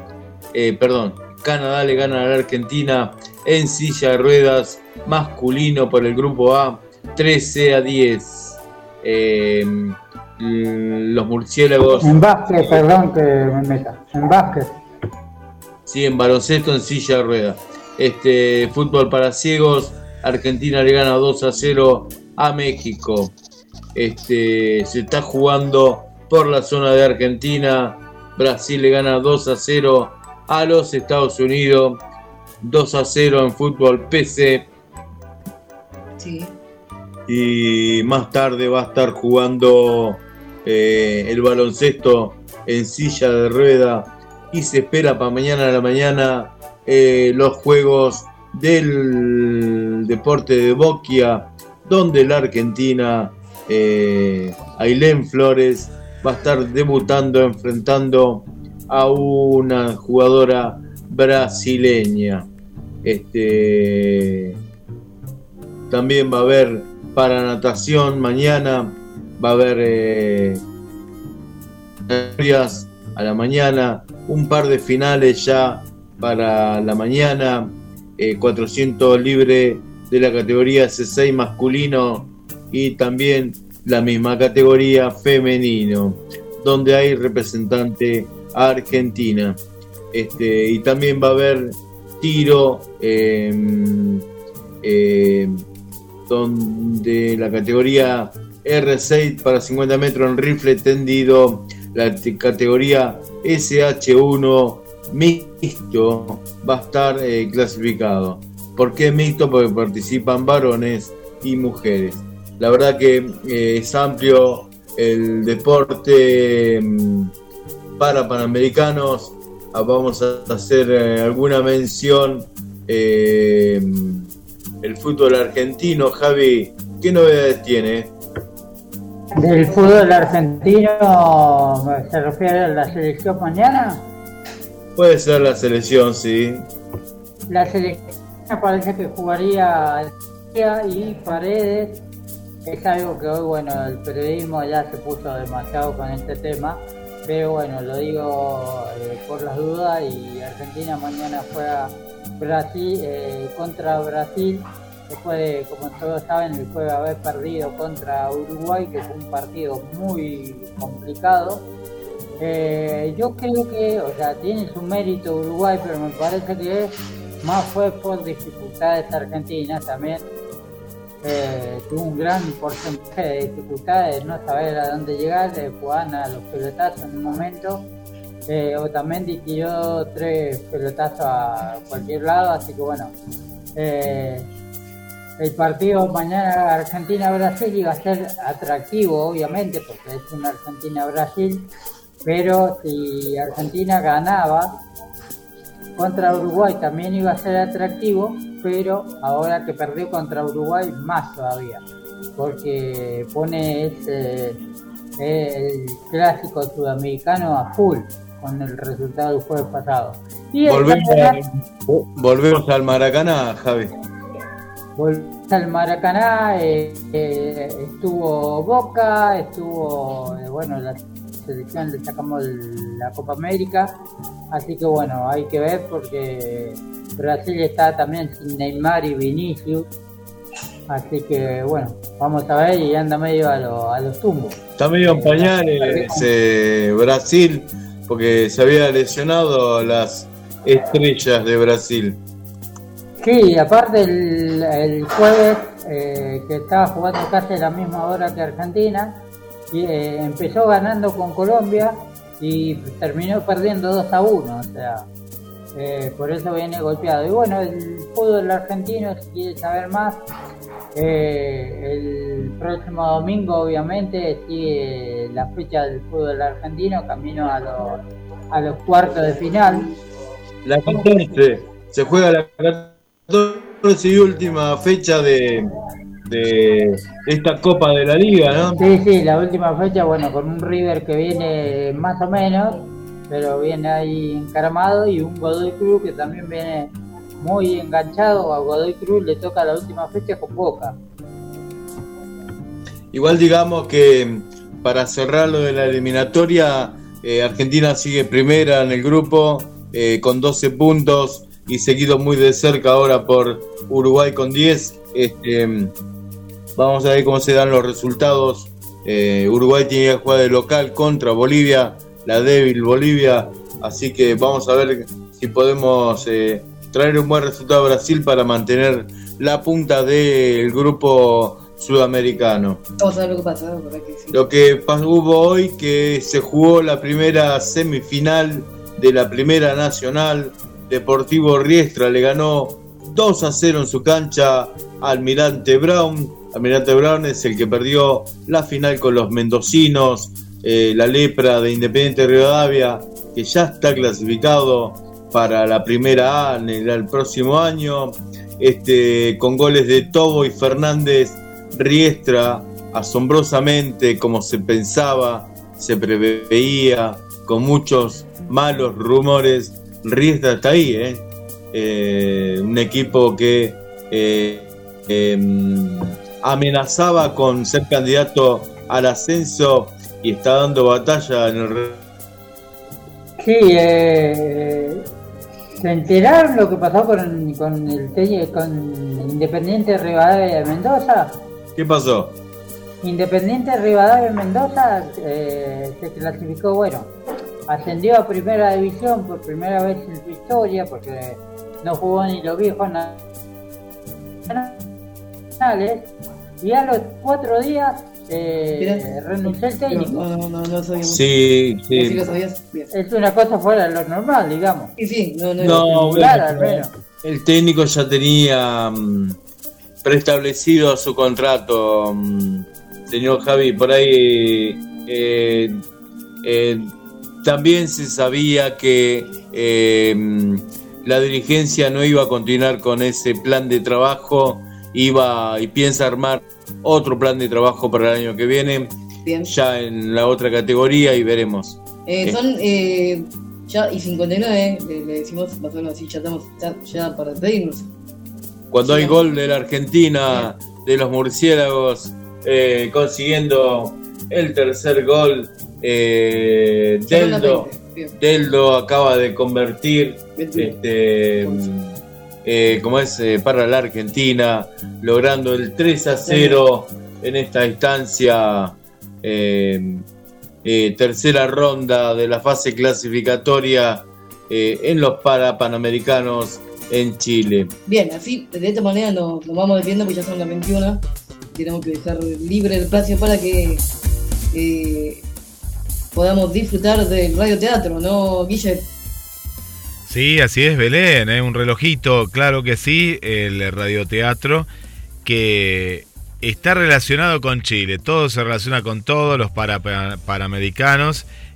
eh, perdón, Canadá le gana a la Argentina en silla de ruedas masculino por el grupo A, 13 a 10. Eh, los murciélagos. En básquet, perdón que me meta. En básquet. Sí, en baloncesto en silla de ruedas. Este, fútbol para ciegos, Argentina le gana 2 a 0 a México. Este, se está jugando por la zona de Argentina. Brasil le gana 2 a 0 a los Estados Unidos. 2 a 0 en fútbol PC. Sí. Y más tarde va a estar jugando eh, el baloncesto en silla de rueda. Y se espera para mañana a la mañana eh, los juegos del deporte de Boquia, donde la Argentina, eh, Ailén Flores, va a estar debutando, enfrentando a una jugadora brasileña. Este, también va a haber para natación mañana, va a haber eh, a la mañana, un par de finales ya para la mañana, eh, 400 libre de la categoría C6 masculino y también la misma categoría femenino, donde hay representante Argentina. Este, y también va a haber tiro, eh, eh, donde la categoría R6 para 50 metros en rifle tendido, la categoría SH1 mixto va a estar eh, clasificado. ¿Por qué mixto? Porque participan varones y mujeres. La verdad que eh, es amplio el deporte mm, para panamericanos. Ah, Vamos a hacer eh, alguna mención. eh, el fútbol argentino, Javi, ¿qué novedades tiene? Del fútbol argentino, ¿se refiere a la selección mañana? Puede ser la selección, sí. La selección parece que jugaría y Paredes. Es algo que hoy, bueno, el periodismo ya se puso demasiado con este tema. Pero bueno, lo digo eh, por las dudas y Argentina mañana juega Brasil eh, contra Brasil. Después de, como todos saben, después de haber perdido contra Uruguay, que fue un partido muy complicado. Eh, yo creo que, o sea, tiene su mérito Uruguay, pero me parece que más fue por dificultades argentinas también. Eh, tuvo un gran porcentaje de dificultades, no saber a dónde llegar, eh, jugaban a los pelotazos en un momento. Eh, Otamendi tiró tres pelotazos a cualquier lado, así que bueno. eh, el partido mañana Argentina-Brasil iba a ser atractivo, obviamente, porque es una Argentina-Brasil, pero si Argentina ganaba contra Uruguay también iba a ser atractivo, pero ahora que perdió contra Uruguay más todavía, porque pone ese, el clásico sudamericano a full con el resultado del jueves pasado. Y Volvemos, a- volvemos al Maracaná, Javi. Volvimos al Maracaná, eh, eh, estuvo Boca, estuvo, eh, bueno, la selección le sacamos la Copa América, así que bueno, hay que ver porque Brasil está también sin Neymar y Vinicius, así que bueno, vamos a ver y anda medio a, lo- a los tumbos. Está medio en pañales Brasil, porque se había lesionado las estrellas de Brasil. Sí, aparte el, el jueves eh, que estaba jugando casi a la misma hora que Argentina, y eh, empezó ganando con Colombia y terminó perdiendo 2 a 1, o sea, eh, por eso viene golpeado. Y bueno, el fútbol argentino, si quiere saber más, eh, el próximo domingo obviamente sigue la fecha del fútbol argentino, camino a los, a los cuartos de final. La 14, se juega la 14 y última fecha de, de esta Copa de la Liga, ¿no? Sí, sí, la última fecha, bueno, con un River que viene más o menos, pero viene ahí encaramado y un Godoy Cruz que también viene muy enganchado. A Godoy Cruz le toca la última fecha con Boca. Igual digamos que para cerrar lo de la eliminatoria, eh, Argentina sigue primera en el grupo eh, con 12 puntos y seguido muy de cerca ahora por Uruguay con 10. Este, vamos a ver cómo se dan los resultados. Eh, Uruguay tiene que jugar de local contra Bolivia, la débil Bolivia, así que vamos a ver si podemos eh, traer un buen resultado a Brasil para mantener la punta del grupo sudamericano. Vamos a ver lo que pasa. ¿no? Porque sí. Lo que pas- hubo hoy que se jugó la primera semifinal de la Primera Nacional. Deportivo Riestra le ganó 2 a 0 en su cancha Almirante Brown. Almirante Brown es el que perdió la final con los mendocinos. eh, la lepra de Independiente Rivadavia, que ya está clasificado para la primera A en el, el próximo año. Este, con goles de Tobo y Fernández, Riestra asombrosamente como se pensaba, se preveía, con muchos malos rumores. Riestra está ahí, ¿eh? Eh, un equipo que eh, em, amenazaba con ser candidato al ascenso y está dando batalla en el... Sí, eh, ¿se enteraron lo que pasó con, con el con Independiente Rivadavia de Mendoza? ¿Qué pasó? Independiente Rivadavia de Mendoza eh, se clasificó, bueno, ascendió a primera división por primera vez en su historia porque no jugó ni los viejos na- nacionales y a los cuatro días eh, renunció el técnico. No, no, no, no sabíamos. Sí, Sí, sí. lo sabías. Es una cosa fuera de lo normal, digamos. Sí, sí, no, no. No, Claro, bueno, al menos. el técnico ya tenía mm, preestablecido su contrato, mm, señor Javi, por ahí eh, eh, también se sabía que eh, mm, la dirigencia no iba a continuar con ese plan de trabajo, iba y piensa armar otro plan de trabajo para el año que viene, Bien. ya en la otra categoría y veremos. Eh, son eh, ya y 59, le, le decimos más o menos así, ya estamos ya, ya para despedirnos. Cuando Sí. hay gol de la Argentina, de los murciélagos, eh, consiguiendo el tercer gol, eh, Deldo. Deldo acaba de convertir, este, eh, como es, eh, para la Argentina, logrando el 3 a 0 en esta instancia, eh, tercera ronda de la fase clasificatoria en los para Panamericanos en Chile. Bien, así de esta manera nos, nos vamos despidiendo porque ya son las 21. Tenemos que dejar libre el espacio para que eh, podamos disfrutar del radioteatro, ¿no, Guille? Sí, así es, Belén, ¿eh? un relojito, claro que sí, el radioteatro que está relacionado con Chile, todo se relaciona con todos los para,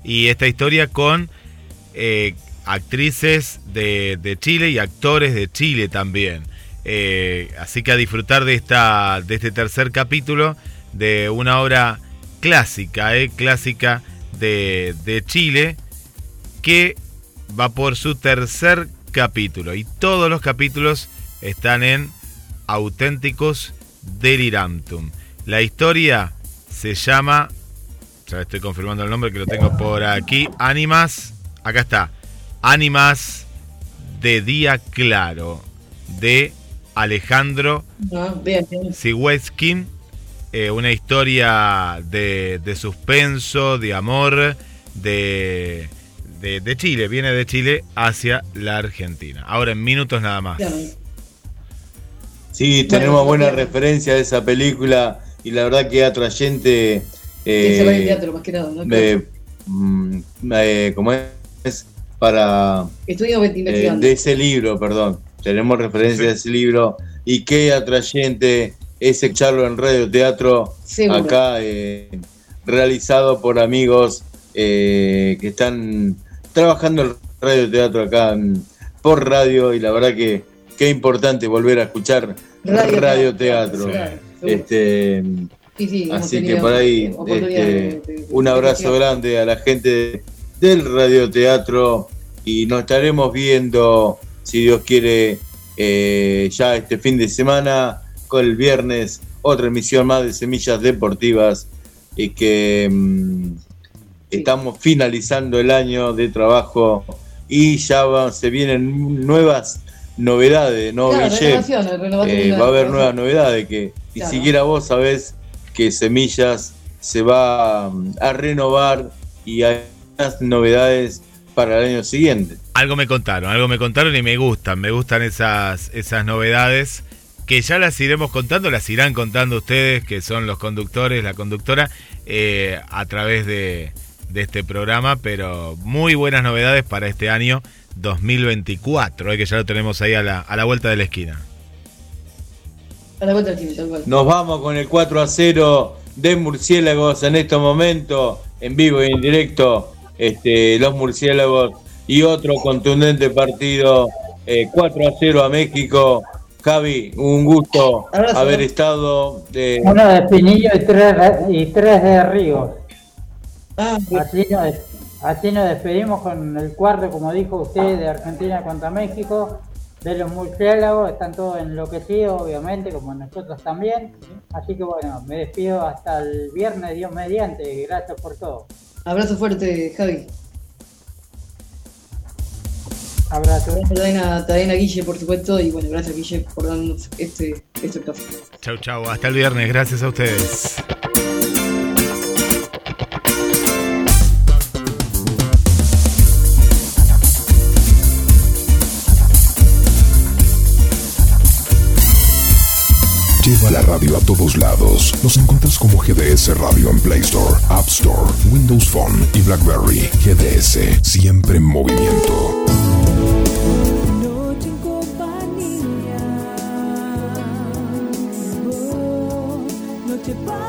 y esta historia con eh, actrices de, de Chile y actores de Chile también. Eh, así que a disfrutar de, esta, de este tercer capítulo de una obra clásica, eh, clásica de, de Chile, que va por su tercer capítulo. Y todos los capítulos están en Auténticos Delirantum. La historia se llama, ya estoy confirmando el nombre que lo tengo por aquí, Ánimas, acá está, Ánimas de Día Claro, de Alejandro Ah. Siwetskin, eh, una historia de, de suspenso, de amor, de, de, de Chile, viene de Chile hacia la Argentina. Ahora en minutos nada más. Sí, tenemos buena referencia de esa película y la verdad que atrayente. Se va en Eh, teatro, más que nada, ¿no? eh, mm, eh, ¿Cómo es? Para. Eh, de ese libro, perdón. Tenemos referencia de ese libro y qué atrayente es escucharlo en radio teatro Seguro. acá eh, realizado por amigos eh, que están trabajando el radio teatro acá en- por radio y la verdad que qué importante volver a escuchar Radio radio, teatro, teatro. este Sí, sí, hemos Así que por ahí, este, un de abrazo grande a la gente del radioteatro y nos estaremos viendo, si Dios quiere, eh, ya este fin de semana, con el viernes, otra emisión más de Semillas Deportivas y que mm, estamos finalizando el año de trabajo y ya va- se vienen nuevas novedades, ¿no, Claro, Guille? renovaciones, renovaciones, Eh, va a haber nuevas novedades que ni Claro. siquiera vos sabés que Semillas se va mm, a renovar y hay unas novedades para el año siguiente. Algo me contaron, algo me contaron y me gustan, me gustan esas, esas novedades que ya las iremos contando, las irán contando ustedes, que son los conductores, la conductora, eh, a través de, de este programa, pero muy buenas novedades para este año 2024, eh, que ya lo tenemos ahí a la, a la vuelta de la esquina. A la vuelta tal cual. Nos vamos con el 4 a 0 de Murciélagos en este momento, en vivo y en directo, este, los Murciélagos y otro contundente partido, eh, 4 a 0 a México. Javi, un gusto haber estado. eh, Uno de Pinillo y tres, de- y tres de Ríos. así, nos, así nos despedimos con el cuarto, como dijo usted, de Argentina contra México. De los murciélagos, están todos enloquecidos, obviamente, como nosotros también. Así que bueno, me despido hasta el viernes, Dios mediante. Gracias por todo. Abrazo fuerte, Javi. Abrazo. También a, también a Guille, por supuesto, y bueno, gracias Guille por darnos este, este espacio. Chau, chau, hasta el viernes, gracias a ustedes. Lleva la radio a todos lados. Nos encuentras como GDS Radio en Play Store, App Store, Windows Phone y BlackBerry. GDS, siempre en movimiento. goodbye.